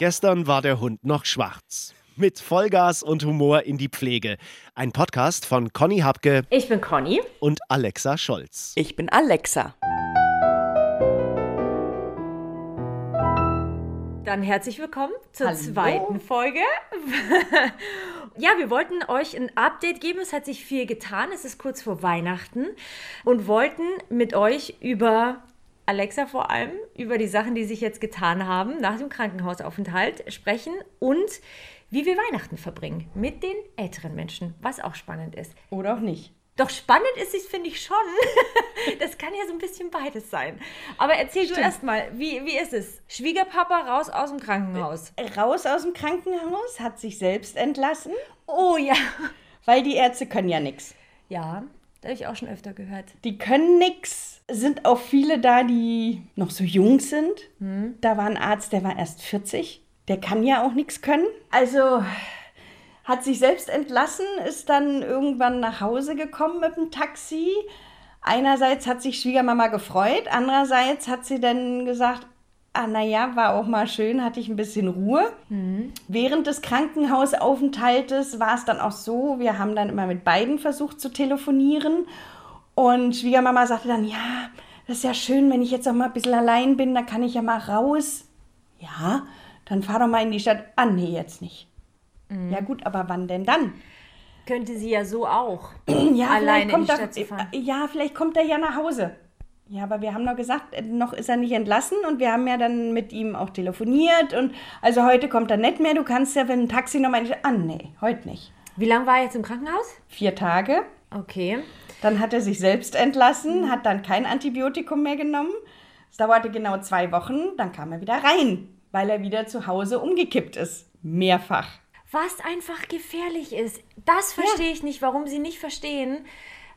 Gestern war der Hund noch schwarz. Mit Vollgas und Humor in die Pflege. Ein Podcast von Conny Habke Ich bin Conny. und Alexa Scholz. Ich bin Alexa. Dann herzlich willkommen zur Hallo. zweiten Folge. ja, wir wollten euch ein Update geben. Es hat sich viel getan. Es ist kurz vor Weihnachten und wollten mit euch über Alexa vor allem, über die Sachen, die sich jetzt getan haben nach dem Krankenhausaufenthalt sprechen und wie wir Weihnachten verbringen mit den älteren Menschen, was auch spannend ist. Oder auch nicht. Doch spannend ist es, finde ich schon. Das kann ja so ein bisschen beides sein. Aber erzähl du Stimmt. erst mal, wie, wie ist es? Schwiegerpapa raus aus dem Krankenhaus. Raus aus dem Krankenhaus, hat sich selbst entlassen, Oh ja. weil die Ärzte können ja nichts. Ja, da habe ich auch schon öfter gehört. Die können nichts. Sind auch viele da, die noch so jung sind. Da war ein Arzt, der war erst 40. Der kann ja auch nichts können. Also hat sich selbst entlassen, ist dann irgendwann nach Hause gekommen mit dem Taxi. Einerseits hat sich Schwiegermama gefreut, andererseits hat sie dann gesagt, ah naja, war auch mal schön, hatte ich ein bisschen Ruhe. Während des Krankenhausaufenthaltes war es dann auch so, wir haben dann immer mit beiden versucht zu telefonieren. Und Schwiegermama sagte dann, ja, das ist ja schön, wenn ich jetzt auch mal ein bisschen allein bin, dann kann ich ja mal raus. Ja, dann fahr doch mal in die Stadt. Ah, nee, jetzt nicht. Ja gut, aber wann denn dann? Könnte sie ja so auch. Ja, Alleine vielleicht kommt in die er, Stadt zu fahren. Ja, vielleicht kommt er ja nach Hause. Ja, aber wir haben doch gesagt, äh, noch ist er nicht entlassen und wir haben ja dann mit ihm auch telefoniert und also heute kommt er nicht mehr. Du kannst ja, wenn ein Taxi nochmal. Ah, nee, heute nicht. Wie lange war er jetzt im Krankenhaus? Vier Tage. Okay. Dann hat er sich selbst entlassen, hat dann kein Antibiotikum mehr genommen. Es dauerte genau zwei Wochen, dann kam er wieder rein, weil er wieder zu Hause umgekippt ist. Mehrfach. Was einfach gefährlich ist. Das verstehe ich nicht, warum sie nicht verstehen,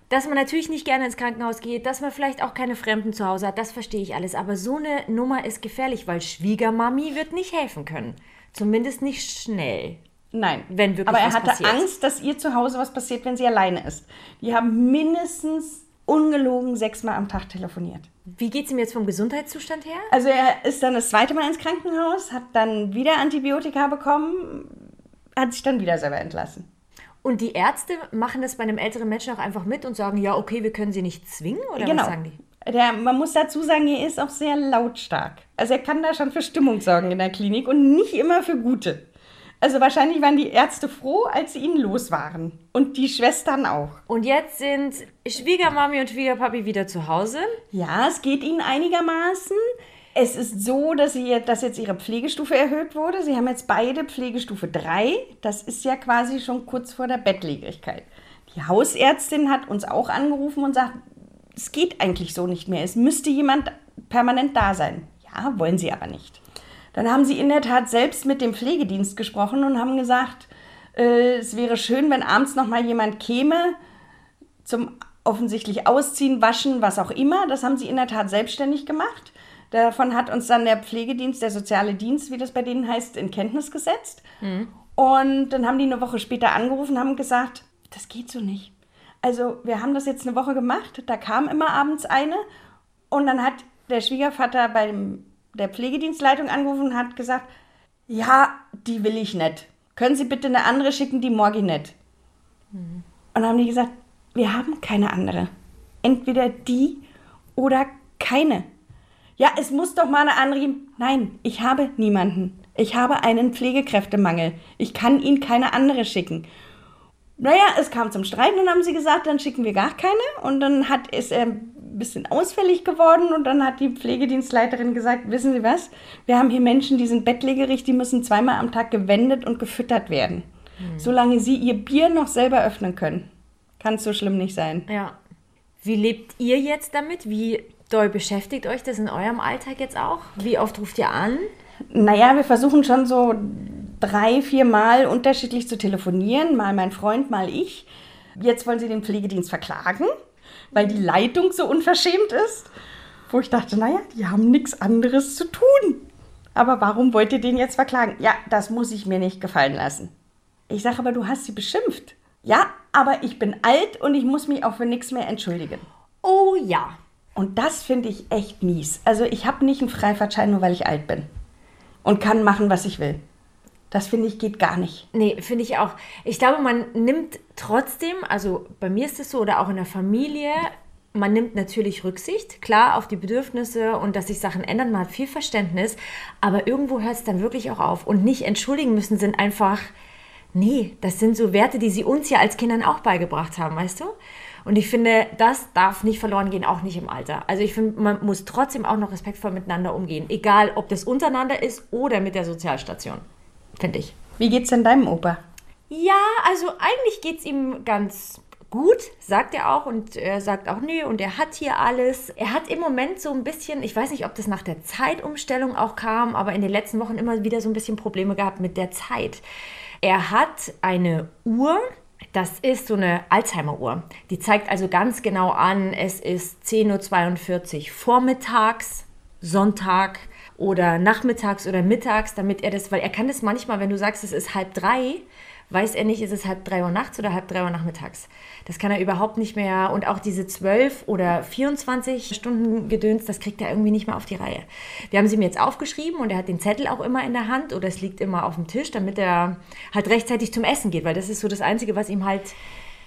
dass man natürlich nicht gerne ins Krankenhaus geht, dass man vielleicht auch keine Fremden zu Hause hat. Das verstehe ich alles. Aber so eine Nummer ist gefährlich, weil Schwiegermami wird nicht helfen können. Zumindest nicht schnell. Nein. Wenn wirklich Aber er hatte passiert. Angst, dass ihr zu Hause was passiert, wenn sie alleine ist. Die haben mindestens ungelogen sechsmal am Tag telefoniert. Wie geht es ihm jetzt vom Gesundheitszustand her? Also er ist dann das zweite Mal ins Krankenhaus, hat dann wieder Antibiotika bekommen, hat sich dann wieder selber entlassen. Und die Ärzte machen das bei einem älteren Menschen auch einfach mit und sagen, ja, okay, wir können sie nicht zwingen? Oder genau. was sagen die? Der, man muss dazu sagen, er ist auch sehr lautstark. Also er kann da schon für Stimmung sorgen in der Klinik und nicht immer für gute. Also wahrscheinlich waren die Ärzte froh, als sie ihn los waren. Und die Schwestern auch. Und jetzt sind Schwiegermami und Schwiegerpapi wieder zu Hause. Ja, es geht ihnen einigermaßen. Es ist so, dass, sie, dass jetzt ihre Pflegestufe erhöht wurde. Sie haben jetzt beide Pflegestufe 3. Das ist ja quasi schon kurz vor der Bettlägerigkeit. Die Hausärztin hat uns auch angerufen und sagt, es geht eigentlich so nicht mehr. Es müsste jemand permanent da sein. Ja, wollen sie aber nicht. Dann haben sie in der Tat selbst mit dem Pflegedienst gesprochen und haben gesagt, äh, es wäre schön, wenn abends noch mal jemand käme zum offensichtlich Ausziehen, Waschen, was auch immer. Das haben sie in der Tat selbstständig gemacht. Davon hat uns dann der Pflegedienst, der soziale Dienst, wie das bei denen heißt, in Kenntnis gesetzt. Und dann haben die eine Woche später angerufen und haben gesagt, das geht so nicht. Also wir haben das jetzt eine Woche gemacht, da kam immer abends eine und dann hat der Schwiegervater bei dem, der Pflegedienstleitung angerufen und hat gesagt, ja, die will ich nicht. Können Sie bitte eine andere schicken, die morgen nicht. Und dann haben die gesagt, wir haben keine andere. Entweder die oder keine. Ja, es muss doch mal eine andere. Nein, ich habe niemanden. Ich habe einen Pflegekräftemangel. Ich kann Ihnen keine andere schicken. Naja, es kam zum Streit und haben sie gesagt, dann schicken wir gar keine. Und dann hat, ist er ein bisschen ausfällig geworden und dann hat die Pflegedienstleiterin gesagt, wissen Sie was, wir haben hier Menschen, die sind bettlägerig, die müssen zweimal am Tag gewendet und gefüttert werden. Solange sie ihr Bier noch selber öffnen können, kann es so schlimm nicht sein. Ja. Wie lebt ihr jetzt damit? Wie doll beschäftigt euch das in eurem Alltag jetzt auch? Wie oft ruft ihr an? Naja, wir versuchen schon so drei, vier Mal unterschiedlich zu telefonieren. Mal mein Freund, mal ich. Jetzt wollen sie den Pflegedienst verklagen, weil die Leitung so unverschämt ist. Wo ich dachte, naja, die haben nichts anderes zu tun. Aber warum wollt ihr den jetzt verklagen? Ja, das muss ich mir nicht gefallen lassen. Ich sage aber, du hast sie beschimpft. Ja, aber ich bin alt und ich muss mich auch für nichts mehr entschuldigen. Oh ja. Und das finde ich echt mies. Also ich habe nicht einen Freifahrtschein, nur weil ich alt bin. und kann machen, was ich will. Das finde ich geht gar nicht. Nee, finde ich auch. Ich glaube, man nimmt trotzdem, also bei mir ist es so oder auch in der Familie, man nimmt natürlich Rücksicht, klar, auf die Bedürfnisse und dass sich Sachen ändern. Man hat viel Verständnis, aber irgendwo hört es dann wirklich auch auf. Und nicht entschuldigen müssen sind einfach, nee, das sind so Werte, die sie uns ja als Kindern auch beigebracht haben, weißt du? Und ich finde, das darf nicht verloren gehen, auch nicht im Alter. Also ich finde, man muss trotzdem auch noch respektvoll miteinander umgehen, egal ob das untereinander ist oder mit der Sozialstation, finde ich. Wie geht's denn deinem Opa? Ja, also eigentlich geht es ihm ganz gut, sagt er auch und er sagt auch, nö, und er hat hier alles. Er hat im Moment so ein bisschen, ich weiß nicht, ob das nach der Zeitumstellung auch kam, aber in den letzten Wochen immer wieder so ein bisschen Probleme gehabt mit der Zeit. Er hat eine Uhr, das ist so eine Alzheimer-Uhr. Die zeigt also ganz genau an, es ist 10.42 Uhr vormittags, Sonntag oder nachmittags oder mittags, damit er das, weil er kann das manchmal, wenn du sagst, es ist halb drei, weiß er nicht, ist es halb drei Uhr nachts oder halb drei Uhr nachmittags. Das kann er überhaupt nicht mehr. Und auch diese zwölf oder 24 Stunden Gedöns, das kriegt er irgendwie nicht mehr auf die Reihe. Wir haben sie mir jetzt aufgeschrieben und er hat den Zettel auch immer in der Hand oder es liegt immer auf dem Tisch, damit er halt rechtzeitig zum Essen geht, weil das ist so das Einzige, was ihm halt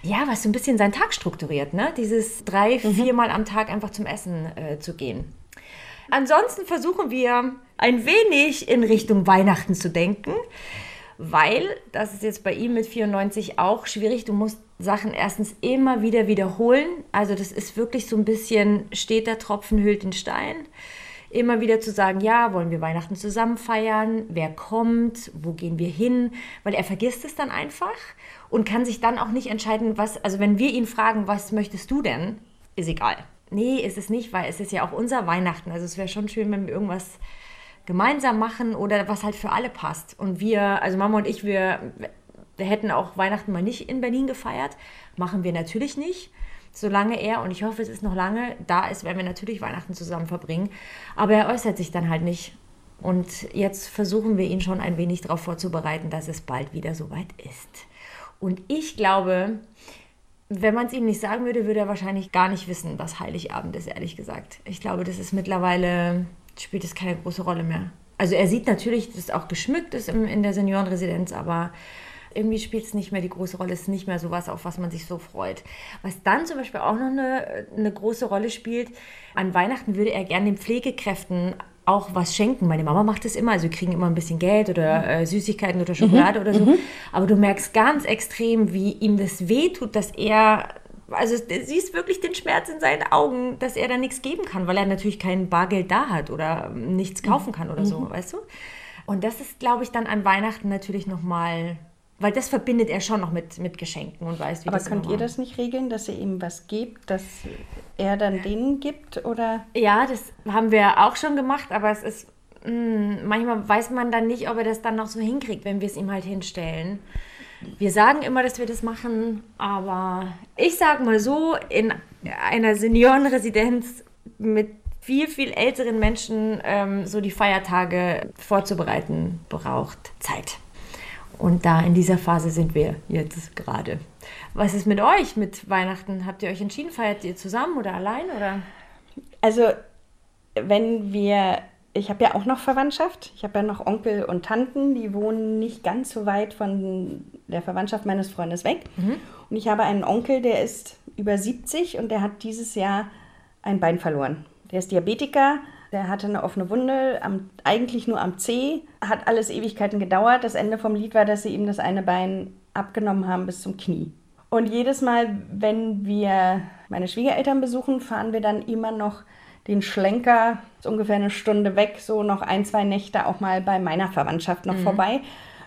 ja, was so ein bisschen seinen Tag strukturiert, ne? Dieses drei, mhm. viermal am Tag einfach zum Essen äh, zu gehen. Ansonsten versuchen wir ein wenig in Richtung Weihnachten zu denken weil das ist jetzt bei ihm mit 94 auch schwierig. Du musst Sachen erstens immer wieder wiederholen. Also das ist wirklich so ein bisschen, steht der Tropfen hüllt den Stein. Immer wieder zu sagen, ja, wollen wir Weihnachten zusammen feiern? Wer kommt? Wo gehen wir hin? Weil er vergisst es dann einfach und kann sich dann auch nicht entscheiden, was, also wenn wir ihn fragen, was möchtest du denn? Ist egal. Nee, ist es nicht, weil es ist ja auch unser Weihnachten. Also es wäre schon schön, wenn wir irgendwas gemeinsam machen oder was halt für alle passt. Und wir, also Mama und ich, wir, wir hätten auch Weihnachten mal nicht in Berlin gefeiert. Machen wir natürlich nicht. Solange er, und ich hoffe, es ist noch lange, da ist, werden wir natürlich Weihnachten zusammen verbringen. Aber er äußert sich dann halt nicht. Und jetzt versuchen wir ihn schon ein wenig darauf vorzubereiten, dass es bald wieder soweit ist. Und ich glaube, wenn man es ihm nicht sagen würde, würde er wahrscheinlich gar nicht wissen, was Heiligabend ist, ehrlich gesagt. Ich glaube, das ist mittlerweile spielt es keine große Rolle mehr. Also er sieht natürlich, dass es auch geschmückt ist in der Seniorenresidenz, aber irgendwie spielt es nicht mehr die große Rolle, es ist nicht mehr so was, auf was man sich so freut. Was dann zum Beispiel auch noch eine, eine große Rolle spielt, an Weihnachten würde er gerne den Pflegekräften auch was schenken. Meine Mama macht das immer, also wir kriegen immer ein bisschen Geld oder äh, Süßigkeiten oder Schokolade mhm. oder so. Mhm. Aber du merkst ganz extrem, wie ihm das wehtut, dass er also siehst wirklich den Schmerz in seinen Augen, dass er da nichts geben kann, weil er natürlich kein Bargeld da hat oder nichts kaufen kann oder so, mhm. weißt du? Und das ist, glaube ich, dann an Weihnachten natürlich nochmal, weil das verbindet er schon noch mit, mit Geschenken und weiß, wie Aber das könnt ihr das nicht regeln, dass ihr ihm was gebt, dass er dann denen gibt, oder? Ja, das haben wir auch schon gemacht, aber es ist, mh, hm, manchmal weiß man dann nicht, ob er das dann noch so hinkriegt, wenn wir es ihm halt hinstellen. Wir sagen immer, dass wir das machen, aber ich sage mal so, in einer Seniorenresidenz mit viel, viel älteren Menschen ähm, so die Feiertage vorzubereiten, braucht Zeit. Und da in dieser Phase sind wir jetzt gerade. Was ist mit euch mit Weihnachten? Habt ihr euch entschieden? Feiert ihr zusammen oder allein? Oder? Also, wenn wir ich habe ja auch noch Verwandtschaft. Ich habe ja noch Onkel und Tanten, die wohnen nicht ganz so weit von der Verwandtschaft meines Freundes weg. Mhm. Und ich habe einen Onkel, der ist über 70 und der hat dieses Jahr ein Bein verloren. Der ist Diabetiker, der hatte eine offene Wunde, am, eigentlich nur am Zeh, hat alles Ewigkeiten gedauert. Das Ende vom Lied war, dass sie ihm das eine Bein abgenommen haben bis zum Knie. Und jedes Mal, wenn wir meine Schwiegereltern besuchen, fahren wir dann immer noch den Schlenker, ist ungefähr eine Stunde weg, so noch ein, zwei Nächte auch mal bei meiner Verwandtschaft noch mhm. vorbei.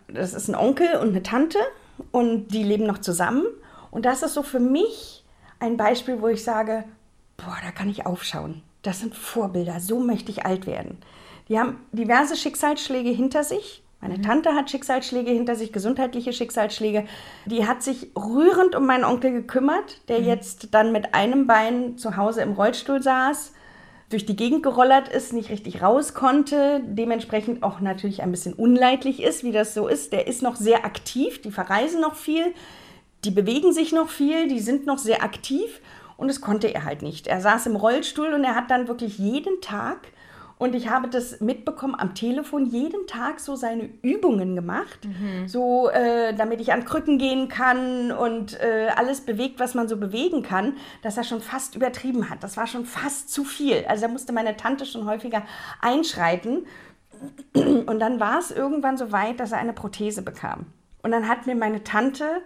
Das ist ein Onkel und eine Tante und die leben noch zusammen. Und das ist so für mich ein Beispiel, wo ich sage, boah, da kann ich aufschauen. Das sind Vorbilder, so möchte ich alt werden. Die haben diverse Schicksalsschläge hinter sich. Meine mhm. Tante hat Schicksalsschläge hinter sich, gesundheitliche Schicksalsschläge. Die hat sich rührend um meinen Onkel gekümmert, der mhm. jetzt dann mit einem Bein zu Hause im Rollstuhl saß durch die Gegend gerollert ist, nicht richtig raus konnte, dementsprechend auch natürlich ein bisschen unleidlich ist, wie das so ist. Der ist noch sehr aktiv, die verreisen noch viel, die bewegen sich noch viel, die sind noch sehr aktiv und das konnte er halt nicht. Er saß im Rollstuhl und er hat dann wirklich jeden Tag Und ich habe das mitbekommen am Telefon, jeden Tag so seine Übungen gemacht, so äh, damit ich an Krücken gehen kann und äh, alles bewegt, was man so bewegen kann, dass er schon fast übertrieben hat. Das war schon fast zu viel. Also da musste meine Tante schon häufiger einschreiten. Und dann war es irgendwann so weit, dass er eine Prothese bekam. Und dann hat mir meine Tante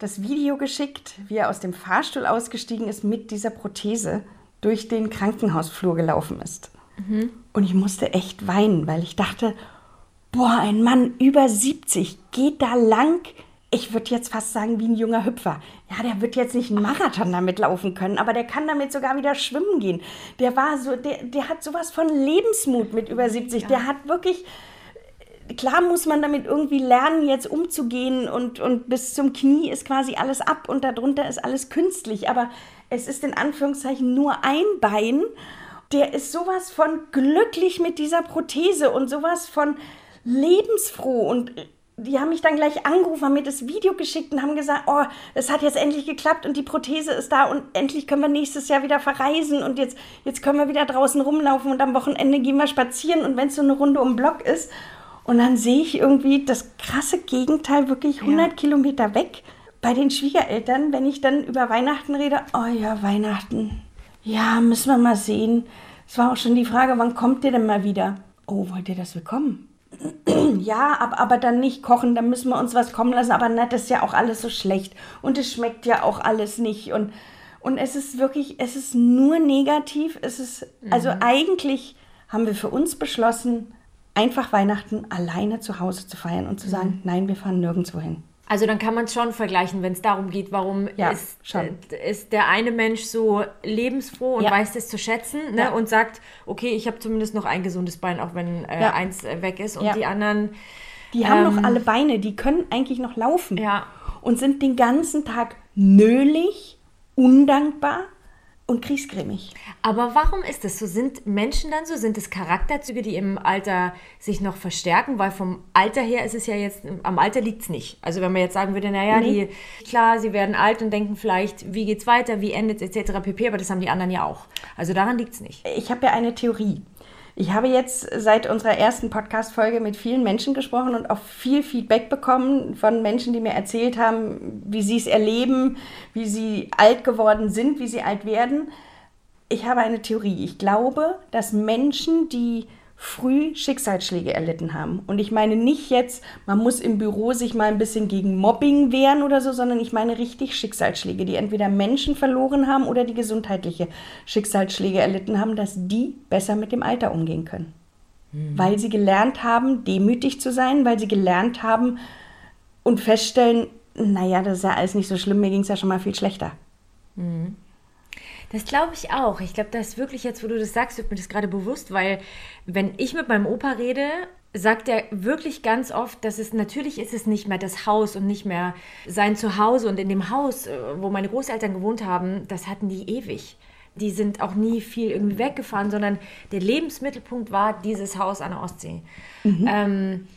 das Video geschickt, wie er aus dem Fahrstuhl ausgestiegen ist mit dieser Prothese durch den Krankenhausflur gelaufen ist. Und ich musste echt weinen, weil ich dachte, boah, ein Mann über 70 geht da lang. Ich würde jetzt fast sagen, wie ein junger Hüpfer. Ja, der wird jetzt nicht einen Marathon damit laufen können, aber der kann damit sogar wieder schwimmen gehen. Der war so, der, der hat sowas von Lebensmut mit über 70. Der hat wirklich, klar muss man damit irgendwie lernen, jetzt umzugehen und, und bis zum Knie ist quasi alles ab und darunter ist alles künstlich. Aber es ist in Anführungszeichen nur ein Bein. Der ist sowas von glücklich mit dieser Prothese und sowas von lebensfroh und die haben mich dann gleich angerufen, haben mir das Video geschickt und haben gesagt, oh, es hat jetzt endlich geklappt und die Prothese ist da und endlich können wir nächstes Jahr wieder verreisen und jetzt, jetzt können wir wieder draußen rumlaufen und am Wochenende gehen wir spazieren und wenn es so eine Runde um den Block ist. Und dann sehe ich irgendwie das krasse Gegenteil wirklich 100 Kilometer weg bei den Schwiegereltern, wenn ich dann über Weihnachten rede. Oh ja, Weihnachten. Ja, müssen wir mal sehen. Es war auch schon die Frage, wann kommt ihr denn mal wieder? Oh, wollt ihr das willkommen? ja, aber, aber dann nicht kochen, dann müssen wir uns was kommen lassen. Aber na, das ist ja auch alles so schlecht und es schmeckt ja auch alles nicht. Und, und es ist wirklich, es ist nur negativ. Es ist, also eigentlich haben wir für uns beschlossen, einfach Weihnachten alleine zu Hause zu feiern und zu sagen, nein, wir fahren nirgendwo hin. Also dann kann man es schon vergleichen, wenn es darum geht, warum Ja, ist, ist der eine Mensch so lebensfroh und Ja. weiß das zu schätzen ne? Ja. und sagt, okay, ich habe zumindest noch ein gesundes Bein, auch wenn äh, eins äh, weg ist und die anderen, Die haben Ähm, noch alle Beine, die können eigentlich noch laufen. Und sind den ganzen Tag nölig, undankbar und kriegsgrämig. Aber warum ist das so? Sind Menschen dann so? Sind es Charakterzüge, die im Alter sich noch verstärken? Weil vom Alter her ist es ja jetzt, am Alter liegt es nicht. Also wenn man jetzt sagen würde, naja, die, klar, sie werden alt und denken vielleicht, wie geht's weiter, wie endet etc. pp. Aber das haben die anderen ja auch. Also daran liegt es nicht. Ich habe ja eine Theorie. Ich habe jetzt seit unserer ersten Podcast-Folge mit vielen Menschen gesprochen und auch viel Feedback bekommen von Menschen, die mir erzählt haben, wie sie es erleben, wie sie alt geworden sind, wie sie alt werden. Ich habe eine Theorie. Ich glaube, dass Menschen, die früh Schicksalsschläge erlitten haben. Und ich meine nicht jetzt, man muss im Büro sich mal ein bisschen gegen Mobbing wehren oder so, sondern ich meine richtig Schicksalsschläge, die entweder Menschen verloren haben oder die gesundheitliche Schicksalsschläge erlitten haben, dass die besser mit dem Alter umgehen können. Weil sie gelernt haben, demütig zu sein, weil sie gelernt haben und feststellen, naja, das ist ja alles nicht so schlimm, mir ging es ja schon mal viel schlechter. Das glaube ich auch. Ich glaube, das ist wirklich jetzt, wo du das sagst, wird mir das gerade bewusst, weil wenn ich mit meinem Opa rede, sagt er wirklich ganz oft, dass es natürlich ist es nicht mehr das Haus und nicht mehr sein Zuhause und in dem Haus, äh, wo meine Großeltern gewohnt haben, das hatten die ewig. Die sind auch nie viel irgendwie weggefahren, sondern der Lebensmittelpunkt war dieses Haus an der Ostsee. Ähm,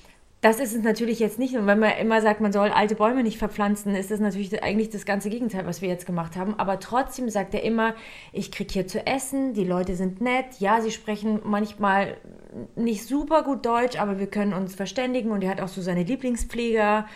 das ist es natürlich jetzt nicht. Und wenn man immer sagt, man soll alte Bäume nicht verpflanzen, ist das natürlich eigentlich das ganze Gegenteil, was wir jetzt gemacht haben. Aber trotzdem sagt er immer, ich kriege hier zu essen, die Leute sind nett. Ja, sie sprechen manchmal nicht super gut Deutsch, aber wir können uns verständigen. Und er hat auch so seine Lieblingspfleger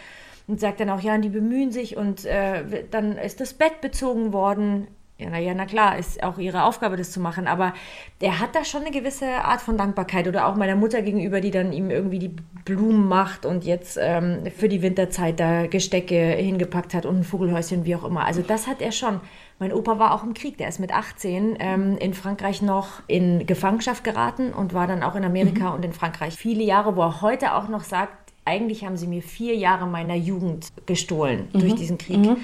und sagt dann auch, ja, und die bemühen sich. Und äh, dann ist das Bett bezogen worden. Ja, na ja, na klar, ist auch ihre Aufgabe, das zu machen. Aber der hat da schon eine gewisse Art von Dankbarkeit. Oder auch meiner Mutter gegenüber, die dann ihm irgendwie die Blumen macht und jetzt ähm, für die Winterzeit da Gestecke hingepackt hat und ein Vogelhäuschen, wie auch immer. Also das hat er schon. Mein Opa war auch im Krieg. Der ist mit 18 ähm, in Frankreich noch in Gefangenschaft geraten und war dann auch in Amerika und in Frankreich viele Jahre, wo er heute auch noch sagt, eigentlich haben sie mir vier Jahre meiner Jugend gestohlen durch diesen Krieg.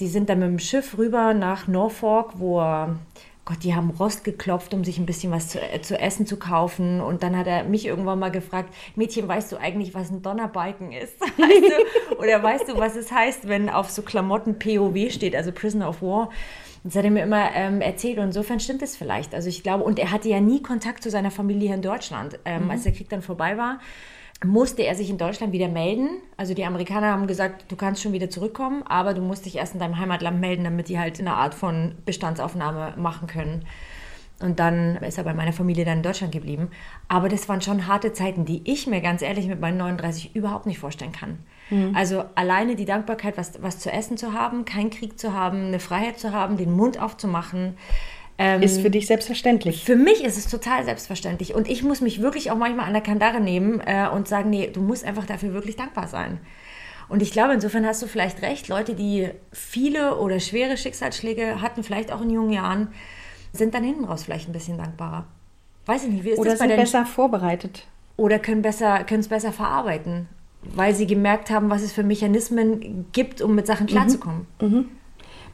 Die sind dann mit dem Schiff rüber nach Norfolk, wo er, Gott, die haben Rost geklopft, um sich ein bisschen was zu, äh, zu essen zu kaufen. Und dann hat er mich irgendwann mal gefragt, Mädchen, weißt du eigentlich, was ein Donnerbalken ist? Weißt du? Oder weißt du, was es heißt, wenn auf so Klamotten POW steht, also Prisoner of War? Das hat er mir immer ähm, erzählt und insofern stimmt es vielleicht. Also ich glaube, und er hatte ja nie Kontakt zu seiner Familie hier in Deutschland. Ähm, Als der Krieg dann vorbei war, musste er sich in Deutschland wieder melden. Also die Amerikaner haben gesagt, du kannst schon wieder zurückkommen, aber du musst dich erst in deinem Heimatland melden, damit die halt eine Art von Bestandsaufnahme machen können. Und dann ist er bei meiner Familie dann in Deutschland geblieben. Aber das waren schon harte Zeiten, die ich mir ganz ehrlich mit meinen 39 überhaupt nicht vorstellen kann. Mhm. Also alleine die Dankbarkeit, was, was zu essen zu haben, keinen Krieg zu haben, eine Freiheit zu haben, den Mund aufzumachen. Ähm, ist für dich selbstverständlich? Für mich ist es total selbstverständlich. Und ich muss mich wirklich auch manchmal an der Kandare nehmen äh, und sagen, nee, du musst einfach dafür wirklich dankbar sein. Und ich glaube, insofern hast du vielleicht recht. Leute, die viele oder schwere Schicksalsschläge hatten, vielleicht auch in jungen Jahren, sind dann hinten raus vielleicht ein bisschen dankbarer. Weiß ich nicht, wie ist oder das bei sind besser vorbereitet. Oder können besser, können es besser verarbeiten, weil sie gemerkt haben, was es für Mechanismen gibt, um mit Sachen klarzukommen. Mhm. Mhm.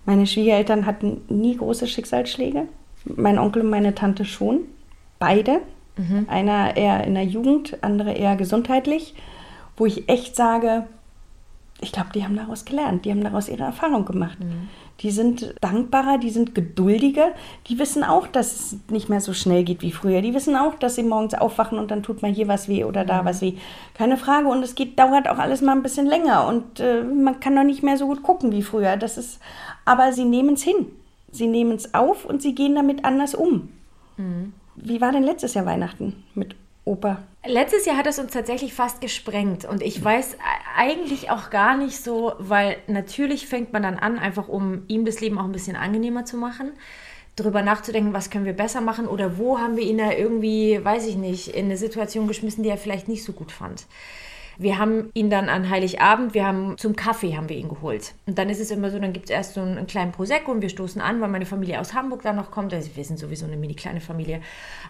Meine Schwiegereltern hatten nie große Schicksalsschläge. Mein Onkel und meine Tante schon. Beide. Mhm. Einer eher in der Jugend, andere eher gesundheitlich. Wo ich echt sage, ich glaube, die haben daraus gelernt, die haben daraus ihre Erfahrung gemacht. Mhm. Die sind dankbarer, die sind geduldiger, die wissen auch, dass es nicht mehr so schnell geht wie früher. Die wissen auch, dass sie morgens aufwachen und dann tut mal hier was weh oder da mhm. was weh. Keine Frage. Und es geht, dauert auch alles mal ein bisschen länger und äh, man kann noch nicht mehr so gut gucken wie früher. Das ist, aber sie nehmen es hin. Sie nehmen es auf und sie gehen damit anders um. Mhm. Wie war denn letztes Jahr Weihnachten mit Opa? Letztes Jahr hat es uns tatsächlich fast gesprengt und ich weiß eigentlich auch gar nicht so, weil natürlich fängt man dann an, einfach um ihm das Leben auch ein bisschen angenehmer zu machen, darüber nachzudenken, was können wir besser machen oder wo haben wir ihn da irgendwie, weiß ich nicht, in eine Situation geschmissen, die er vielleicht nicht so gut fand. Wir haben ihn dann an Heiligabend, wir haben zum Kaffee haben wir ihn geholt. Und dann ist es immer so, dann gibt es erst so einen, einen, kleinen Prosecco und wir stoßen an, weil meine Familie aus Hamburg dann noch kommt. Also wir sind sowieso eine mini kleine Familie.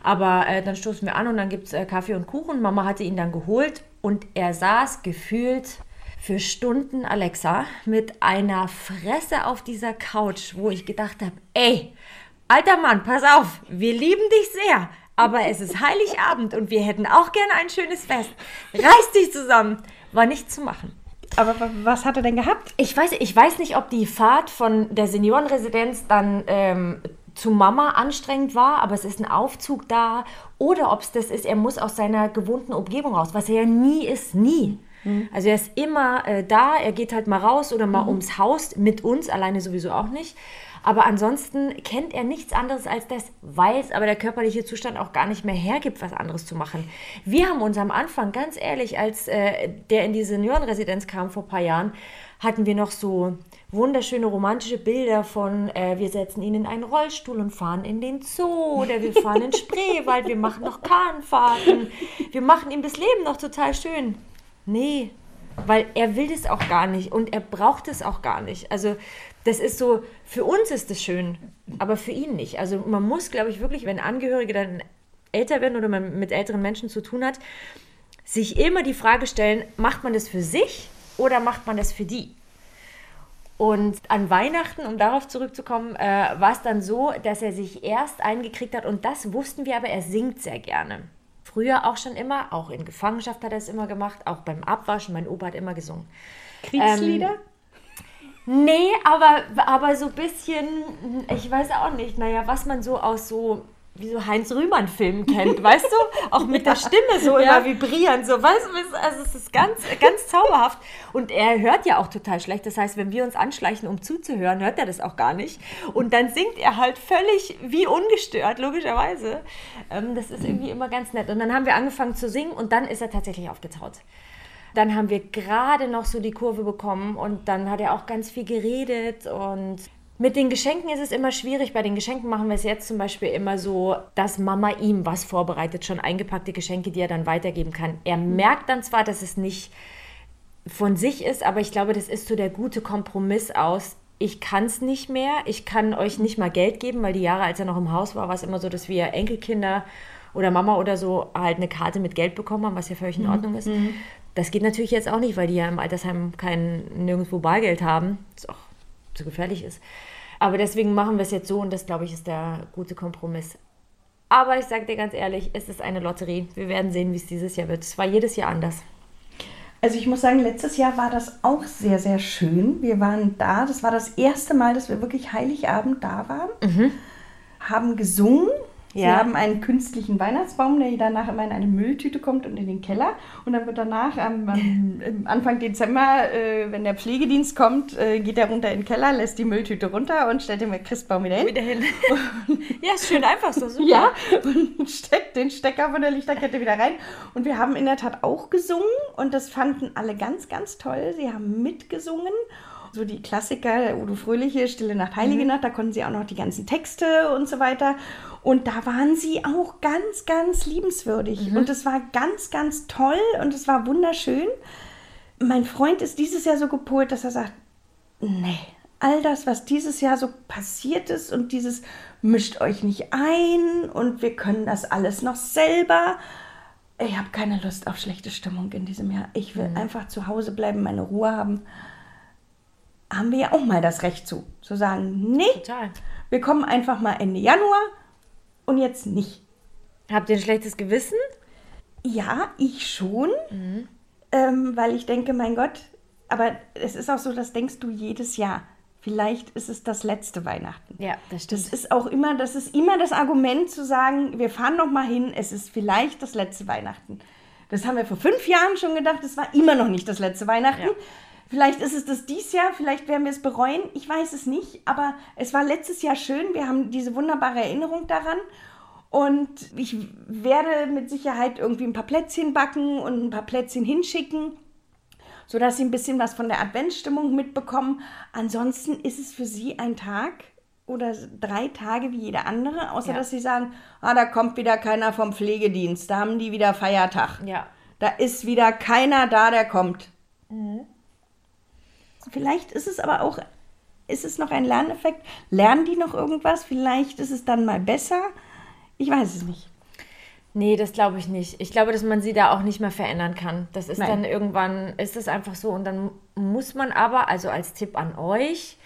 Aber äh, dann stoßen wir an und dann gibt es äh, Kaffee und Kuchen. Mama hatte ihn dann geholt und er saß gefühlt für Stunden, Alexa, mit einer Fresse auf dieser Couch, wo ich gedacht habe, ey, alter Mann, pass auf, wir lieben dich sehr aber es ist Heiligabend und wir hätten auch gerne ein schönes Fest. Reiß dich zusammen. War nicht zu machen. Aber was hat er denn gehabt? Ich weiß, ich weiß nicht, ob die Fahrt von der Seniorenresidenz dann ähm, zu Mama anstrengend war, aber es ist ein Aufzug da. Oder ob es das ist, er muss aus seiner gewohnten Umgebung raus, was er ja nie ist, nie. Mhm. Also er ist immer äh, da, er geht halt mal raus oder mal mhm. ums Haus mit uns, alleine sowieso auch nicht. Aber ansonsten kennt er nichts anderes als das, weiß aber der körperliche Zustand auch gar nicht mehr hergibt, was anderes zu machen. Wir haben uns am Anfang, ganz ehrlich, als äh, der in die Seniorenresidenz kam vor ein paar Jahren, hatten wir noch so wunderschöne romantische Bilder von, äh, wir setzen ihn in einen Rollstuhl und fahren in den Zoo oder wir fahren in Spreewald, wir machen noch Kahnfahrten, wir machen ihm das Leben noch total schön. Nee, weil er will das auch gar nicht und er braucht es auch gar nicht. Also das ist so, für uns ist es schön, aber für ihn nicht. Also man muss, glaube ich, wirklich, wenn Angehörige dann älter werden oder man mit älteren Menschen zu tun hat, sich immer die Frage stellen, macht man das für sich oder macht man das für die? Und an Weihnachten, um darauf zurückzukommen, äh, war es dann so, dass er sich erst eingekriegt hat und das wussten wir, aber er singt sehr gerne. Früher auch schon immer, auch in Gefangenschaft hat er es immer gemacht, auch beim Abwaschen, mein Opa hat immer gesungen. Kriegslieder? Ähm, Nee, aber, aber so ein bisschen, ich weiß auch nicht, naja, was man so aus so wie so Heinz Rühmann-Filmen kennt, weißt du? Auch mit der Stimme so ja. immer vibrieren, so, weißt du? Also es ist ganz, ganz zauberhaft. Und er hört ja auch total schlecht. Das heißt, wenn wir uns anschleichen, um zuzuhören, hört er das auch gar nicht. Und dann singt er halt völlig wie ungestört, logischerweise. Ähm, das ist irgendwie immer ganz nett. Und dann haben wir angefangen zu singen und dann ist er tatsächlich aufgetaut. Dann haben wir gerade noch so die Kurve bekommen und dann hat er auch ganz viel geredet und mit den Geschenken ist es immer schwierig. Bei den Geschenken machen wir es jetzt zum Beispiel immer so, dass Mama ihm was vorbereitet, schon eingepackte Geschenke, die er dann weitergeben kann. Er merkt dann zwar, dass es nicht von sich ist, aber ich glaube, das ist so der gute Kompromiss aus. Ich kann es nicht mehr, ich kann euch nicht mal Geld geben, weil die Jahre, als er noch im Haus war, war es immer so, dass wir Enkelkinder oder Mama oder so halt eine Karte mit Geld bekommen haben, was ja völlig in mhm. Ordnung ist. Mhm. Das geht natürlich jetzt auch nicht, weil die ja im Altersheim kein nirgendwo Bargeld haben, was auch zu gefährlich ist. Aber deswegen machen wir es jetzt so und das, glaube ich, ist der gute Kompromiss. Aber ich sage dir ganz ehrlich, es ist eine Lotterie. Wir werden sehen, wie es dieses Jahr wird. Es war jedes Jahr anders. Also ich muss sagen, letztes Jahr war das auch sehr, sehr schön. Wir waren da. Das war das erste Mal, dass wir wirklich Heiligabend da waren. Mhm. Haben gesungen Sie Ja. haben einen künstlichen Weihnachtsbaum, der danach immer in eine Mülltüte kommt und in den Keller. Und dann wird danach am, am Anfang Dezember, äh, wenn der Pflegedienst kommt, äh, geht er runter in den Keller, lässt die Mülltüte runter und stellt den Christbaum wieder hin. Wieder hin. ja, ist schön einfach so. Super. Ja, und steckt den Stecker von der Lichterkette wieder rein. Und wir haben in der Tat auch gesungen und das fanden alle ganz, ganz toll. Sie haben mitgesungen. So die Klassiker, Udo Fröhliche, Stille Nacht, Heilige Nacht, da konnten sie auch noch die ganzen Texte und so weiter. Und da waren sie auch ganz, ganz liebenswürdig. Und es war ganz, ganz toll und es war wunderschön. Mein Freund ist dieses Jahr so gepolt, dass er sagt, nee, all das, was dieses Jahr so passiert ist und dieses mischt euch nicht ein und wir können das alles noch selber. Ich habe keine Lust auf schlechte Stimmung in diesem Jahr. Ich will einfach zu Hause bleiben, meine Ruhe haben. Haben wir ja auch mal das Recht zu. Zu sagen, nee, Total. wir kommen einfach mal Ende Januar und jetzt nicht. Habt ihr ein schlechtes Gewissen? Ja, ich schon, ähm, weil ich denke, mein Gott, aber es ist auch so, das denkst du jedes Jahr. Vielleicht ist es das letzte Weihnachten. Ja, das stimmt. Das ist auch immer, das ist immer das Argument zu sagen, wir fahren noch mal hin, es ist vielleicht das letzte Weihnachten. Das haben wir vor fünf Jahren schon gedacht, es war immer noch nicht das letzte Weihnachten. Ja. Vielleicht ist es das dies Jahr, vielleicht werden wir es bereuen, ich weiß es nicht, aber es war letztes Jahr schön, wir haben diese wunderbare Erinnerung daran und ich werde mit Sicherheit irgendwie ein paar Plätzchen backen und ein paar Plätzchen hinschicken sodass sie ein bisschen was von der Adventsstimmung mitbekommen. Ansonsten ist es für sie ein Tag oder drei Tage wie jeder andere, außer Ja. dass sie sagen, ah, da kommt wieder keiner vom Pflegedienst, da haben die wieder Feiertag. Ja. Da ist wieder keiner da, der kommt. Vielleicht ist es aber auch, ist es noch ein Lerneffekt? Lernen die noch irgendwas? Vielleicht ist es dann mal besser. Ich weiß es nicht. Nee, das glaube ich nicht. Ich glaube, dass man sie da auch nicht mehr verändern kann. Das ist Nein. dann irgendwann, ist es einfach so. Und dann muss man aber, also als Tipp an euch,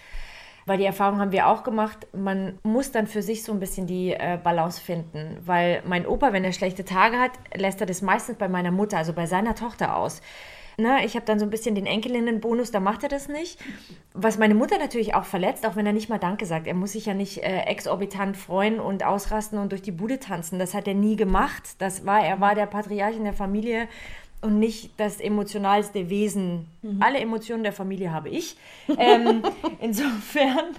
weil die Erfahrung haben wir auch gemacht, man muss dann für sich so ein bisschen die äh, Balance finden. Weil mein Opa, wenn er schlechte Tage hat, lässt er das meistens bei meiner Mutter, also bei seiner Tochter aus. Ne, ich habe dann so ein bisschen den Enkelinnenbonus, da macht er das nicht. Was meine Mutter natürlich auch verletzt, auch wenn er nicht mal Danke sagt. Er muss sich ja nicht äh, exorbitant freuen und ausrasten und durch die Bude tanzen. Das hat er nie gemacht. Das war, er war der Patriarch in der Familie und nicht das emotionalste Wesen. Alle Emotionen der Familie habe ich. Ähm, insofern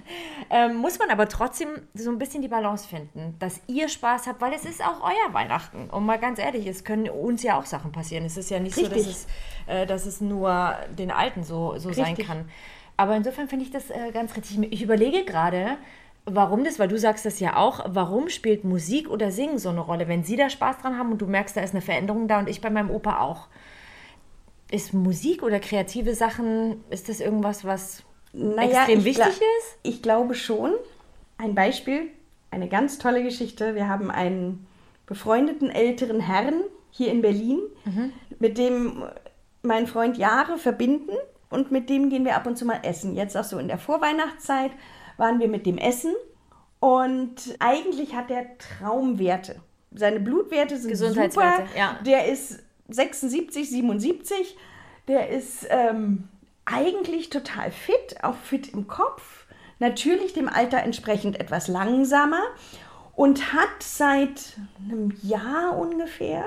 ähm, muss man aber trotzdem so ein bisschen die Balance finden, dass ihr Spaß habt, weil es ist auch euer Weihnachten. Und mal ganz ehrlich, es können uns ja auch Sachen passieren. Es ist ja nicht so, dass Richtig. es, äh, dass es nur den Alten so, so sein Richtig. kann. Aber insofern finde ich das äh, ganz richtig. Ich überlege gerade, warum das, weil du sagst das ja auch, warum spielt Musik oder Singen so eine Rolle? Wenn sie da Spaß dran haben und du merkst, da ist eine Veränderung da und ich bei meinem Opa auch. Ist Musik oder kreative Sachen, ist das irgendwas, was extrem ich wichtig ist? Ich glaube schon. Ein Beispiel, eine ganz tolle Geschichte. Wir haben einen befreundeten älteren Herrn hier in Berlin, Mhm. mit dem mein Freund Jahre verbinden und mit dem gehen wir ab und zu mal essen. Jetzt auch so in der Vorweihnachtszeit waren wir mit dem Essen und eigentlich hat er Traumwerte. Seine Blutwerte sind Gesundheitswerte, super. ja. Der ist 76, 77. Der ist ähm, eigentlich total fit, auch fit im Kopf. Natürlich dem Alter entsprechend etwas langsamer und hat seit einem Jahr ungefähr,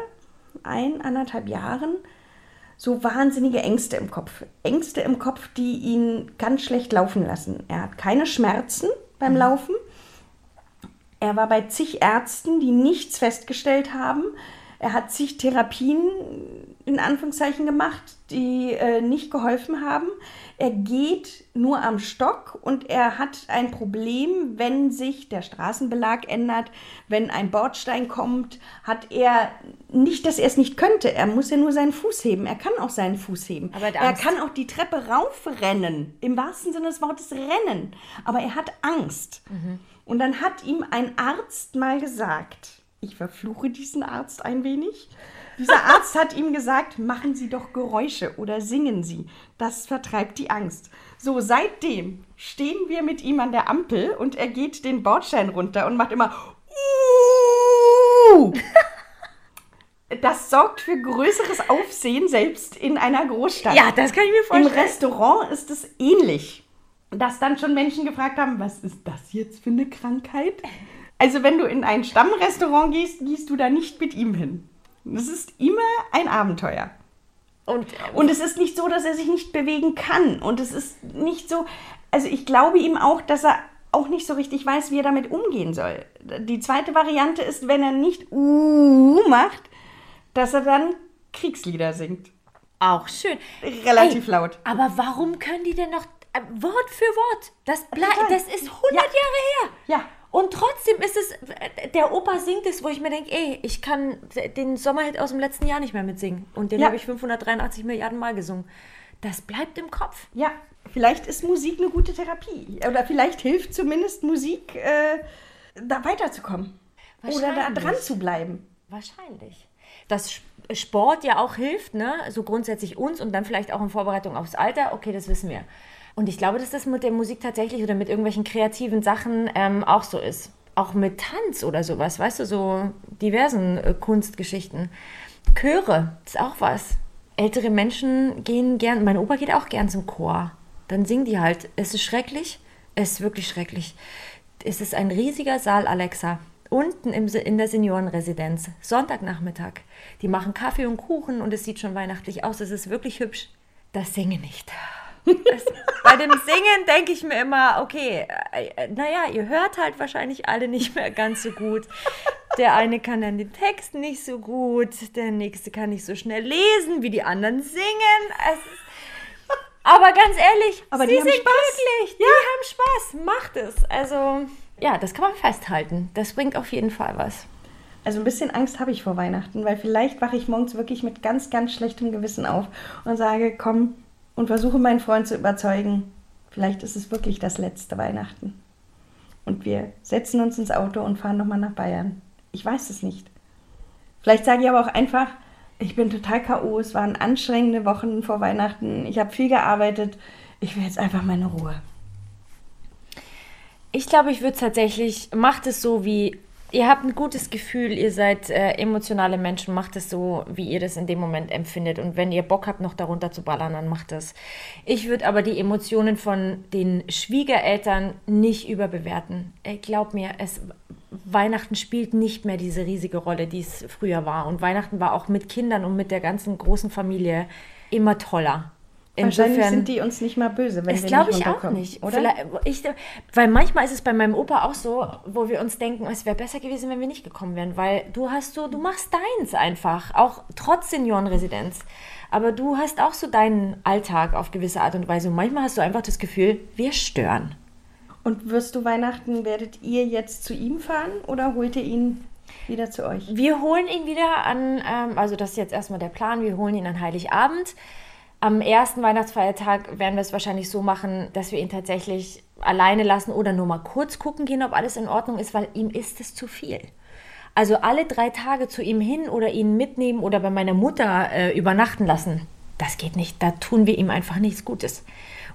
ein, anderthalb Jahren, so wahnsinnige Ängste im Kopf. Ängste im Kopf, die ihn ganz schlecht laufen lassen. Er hat keine Schmerzen beim Laufen. Er war bei zig Ärzten, die nichts festgestellt haben. Er hat zig Therapien in Anführungszeichen gemacht, die äh, nicht geholfen haben. Er geht nur am Stock und er hat ein Problem, wenn sich der Straßenbelag ändert, wenn ein Bordstein kommt, hat er nicht, dass er es nicht könnte. Er muss ja nur seinen Fuß heben. Er kann auch seinen Fuß heben. Aber er kann auch die Treppe raufrennen, im wahrsten Sinne des Wortes rennen. Aber er hat Angst. Und dann hat ihm ein Arzt mal gesagt, ich verfluche diesen Arzt ein wenig. Dieser Arzt hat ihm gesagt, machen Sie doch Geräusche oder singen Sie. Das vertreibt die Angst. So, seitdem stehen wir mit ihm an der Ampel und er geht den Bordstein runter und macht immer Uh! Das sorgt für größeres Aufsehen, selbst in einer Großstadt. Ja, das kann ich mir Im vorstellen. Restaurant ist es ähnlich. Dass dann schon Menschen gefragt haben, was ist das jetzt für eine Krankheit? Also wenn du in ein Stammrestaurant gehst, gehst du da nicht mit ihm hin. Das ist immer ein Abenteuer. Und, Und es ist nicht so, dass er sich nicht bewegen kann. Und es ist nicht so, also ich glaube ihm auch, dass er auch nicht so richtig weiß, wie er damit umgehen soll. Die zweite Variante ist, wenn er nicht uh macht, dass er dann Kriegslieder singt. auch schön. Relativ Ey, laut. Aber warum können die denn noch äh, Wort für Wort? Das, das ist 100 Ja. Jahre her. Ja. Und trotzdem ist es, der Opa singt es, wo ich mir denke, ey, ich kann den Sommerhit aus dem letzten Jahr nicht mehr mitsingen. Und den Ja. habe ich 583 Milliarden Mal gesungen. Das bleibt im Kopf. Ja, vielleicht ist Musik eine gute Therapie. Oder vielleicht hilft zumindest Musik, äh, da weiterzukommen. Oder da dran zu bleiben. Wahrscheinlich. Dass Sp- Sport ja auch hilft, ne? So grundsätzlich uns und dann vielleicht auch in Vorbereitung aufs Alter. Okay, das wissen wir. Und ich glaube, dass das mit der Musik tatsächlich oder mit irgendwelchen kreativen Sachen ähm, auch so ist. Auch mit Tanz oder sowas, weißt du, so diversen äh, Kunstgeschichten. Chöre ist auch was. Ältere Menschen gehen gern, mein Opa geht auch gern zum Chor. Dann singen die halt. Es ist schrecklich, es ist wirklich schrecklich. Es ist ein riesiger Saal, Alexa. Unten im, in der Seniorenresidenz. Sonntagnachmittag. Die machen Kaffee und Kuchen und es sieht schon weihnachtlich aus. Es ist wirklich hübsch. Das Singe nicht. Bei dem Singen denke ich mir immer, okay, äh, äh, naja, ihr hört halt wahrscheinlich alle nicht mehr ganz so gut. Der eine kann dann den Text nicht so gut, der nächste kann nicht so schnell lesen, wie die anderen singen. Es aber ganz ehrlich, Aber sie sind Spaß. glücklich, die haben Spaß, macht es. Also, ja, das kann man festhalten. Das bringt auf jeden Fall was. Also ein bisschen Angst habe ich vor Weihnachten, weil vielleicht wache ich morgens wirklich mit ganz, ganz schlechtem Gewissen auf und sage, komm und versuche meinen Freund zu überzeugen, vielleicht ist es wirklich das letzte Weihnachten. Und wir setzen uns ins Auto und fahren nochmal nach Bayern. Ich weiß es nicht. Vielleicht sage ich aber auch einfach, ich bin total K.O., es waren anstrengende Wochen vor Weihnachten, ich habe viel gearbeitet, ich will jetzt einfach meine Ruhe. Ich glaube, ich würde tatsächlich, macht es so wie, ihr habt ein gutes Gefühl, ihr seid äh, emotionale Menschen, macht es so, wie ihr das in dem Moment empfindet. Und wenn ihr Bock habt, noch darunter zu ballern, dann macht es. Ich würde aber die Emotionen von den Schwiegereltern nicht überbewerten. Ey, glaub mir, es, Weihnachten spielt nicht mehr diese riesige Rolle, die es früher war. Und Weihnachten war auch mit Kindern und mit der ganzen großen Familie immer toller. Wahrscheinlich sind die uns nicht mal böse, wenn Das wir glaube ich auch nicht. Oder? Ich, weil manchmal ist es bei meinem Opa auch so, wo wir uns denken, es wäre besser gewesen, wenn wir nicht gekommen wären, weil du hast so, du machst deins einfach, auch trotz Seniorenresidenz. Aber du hast auch so deinen Alltag auf gewisse Art und Weise. Und manchmal hast du einfach das Gefühl, wir stören. Und wirst du Weihnachten, werdet ihr jetzt zu ihm fahren oder holt ihr ihn wieder zu euch? Wir holen ihn wieder an, ähm, also das ist jetzt erstmal der Plan, wir holen ihn an Heiligabend. Am ersten Weihnachtsfeiertag werden wir es wahrscheinlich so machen, dass wir ihn tatsächlich alleine lassen oder nur mal kurz gucken gehen, ob alles in Ordnung ist, weil ihm ist es zu viel. Also alle drei Tage zu ihm hin oder ihn mitnehmen oder bei meiner Mutter äh, übernachten lassen, das geht nicht. Da tun wir ihm einfach nichts Gutes.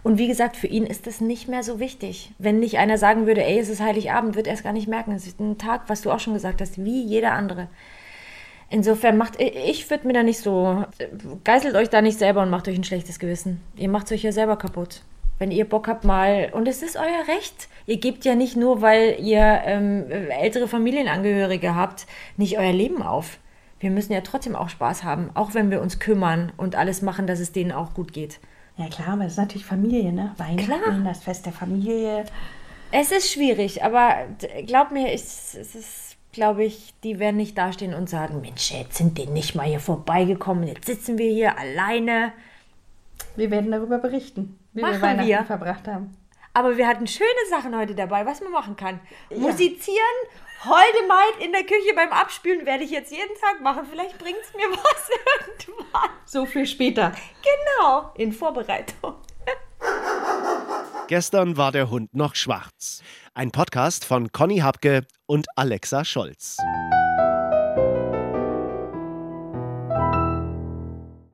Und wie gesagt, für ihn ist das nicht mehr so wichtig. Wenn nicht einer sagen würde, ey, es ist Heiligabend, wird er es gar nicht merken. Es ist ein Tag, was du auch schon gesagt hast, wie jeder andere. Insofern macht, ich würde mir da nicht so, geißelt euch da nicht selber und macht euch ein schlechtes Gewissen. Ihr macht euch ja selber kaputt. Wenn ihr Bock habt mal, und es ist euer Recht. Ihr gebt ja nicht nur, weil ihr ähm, ältere Familienangehörige habt, nicht euer Leben auf. Wir müssen ja trotzdem auch Spaß haben, auch wenn wir uns kümmern und alles machen, dass es denen auch gut geht. Ja klar, aber das ist natürlich Familie, ne? Weihnachten, Klar. das Fest der Familie. Es ist schwierig, aber glaub mir, ich, es ist, glaube ich, die werden nicht dastehen und sagen, Mensch, jetzt sind die nicht mal hier vorbeigekommen, jetzt sitzen wir hier alleine. Wir werden darüber berichten, wie Machen wir Weihnachten wir. verbracht haben. Aber wir hatten schöne Sachen heute dabei, was man machen kann. Musizieren, heute Maid in der Küche beim Abspülen werde ich jetzt jeden Tag machen. Vielleicht bringt es mir was irgendwann. So viel später. Genau, in Vorbereitung. Gestern war der Hund noch schwarz. Ein Podcast von Conny Habke und Alexa Scholz.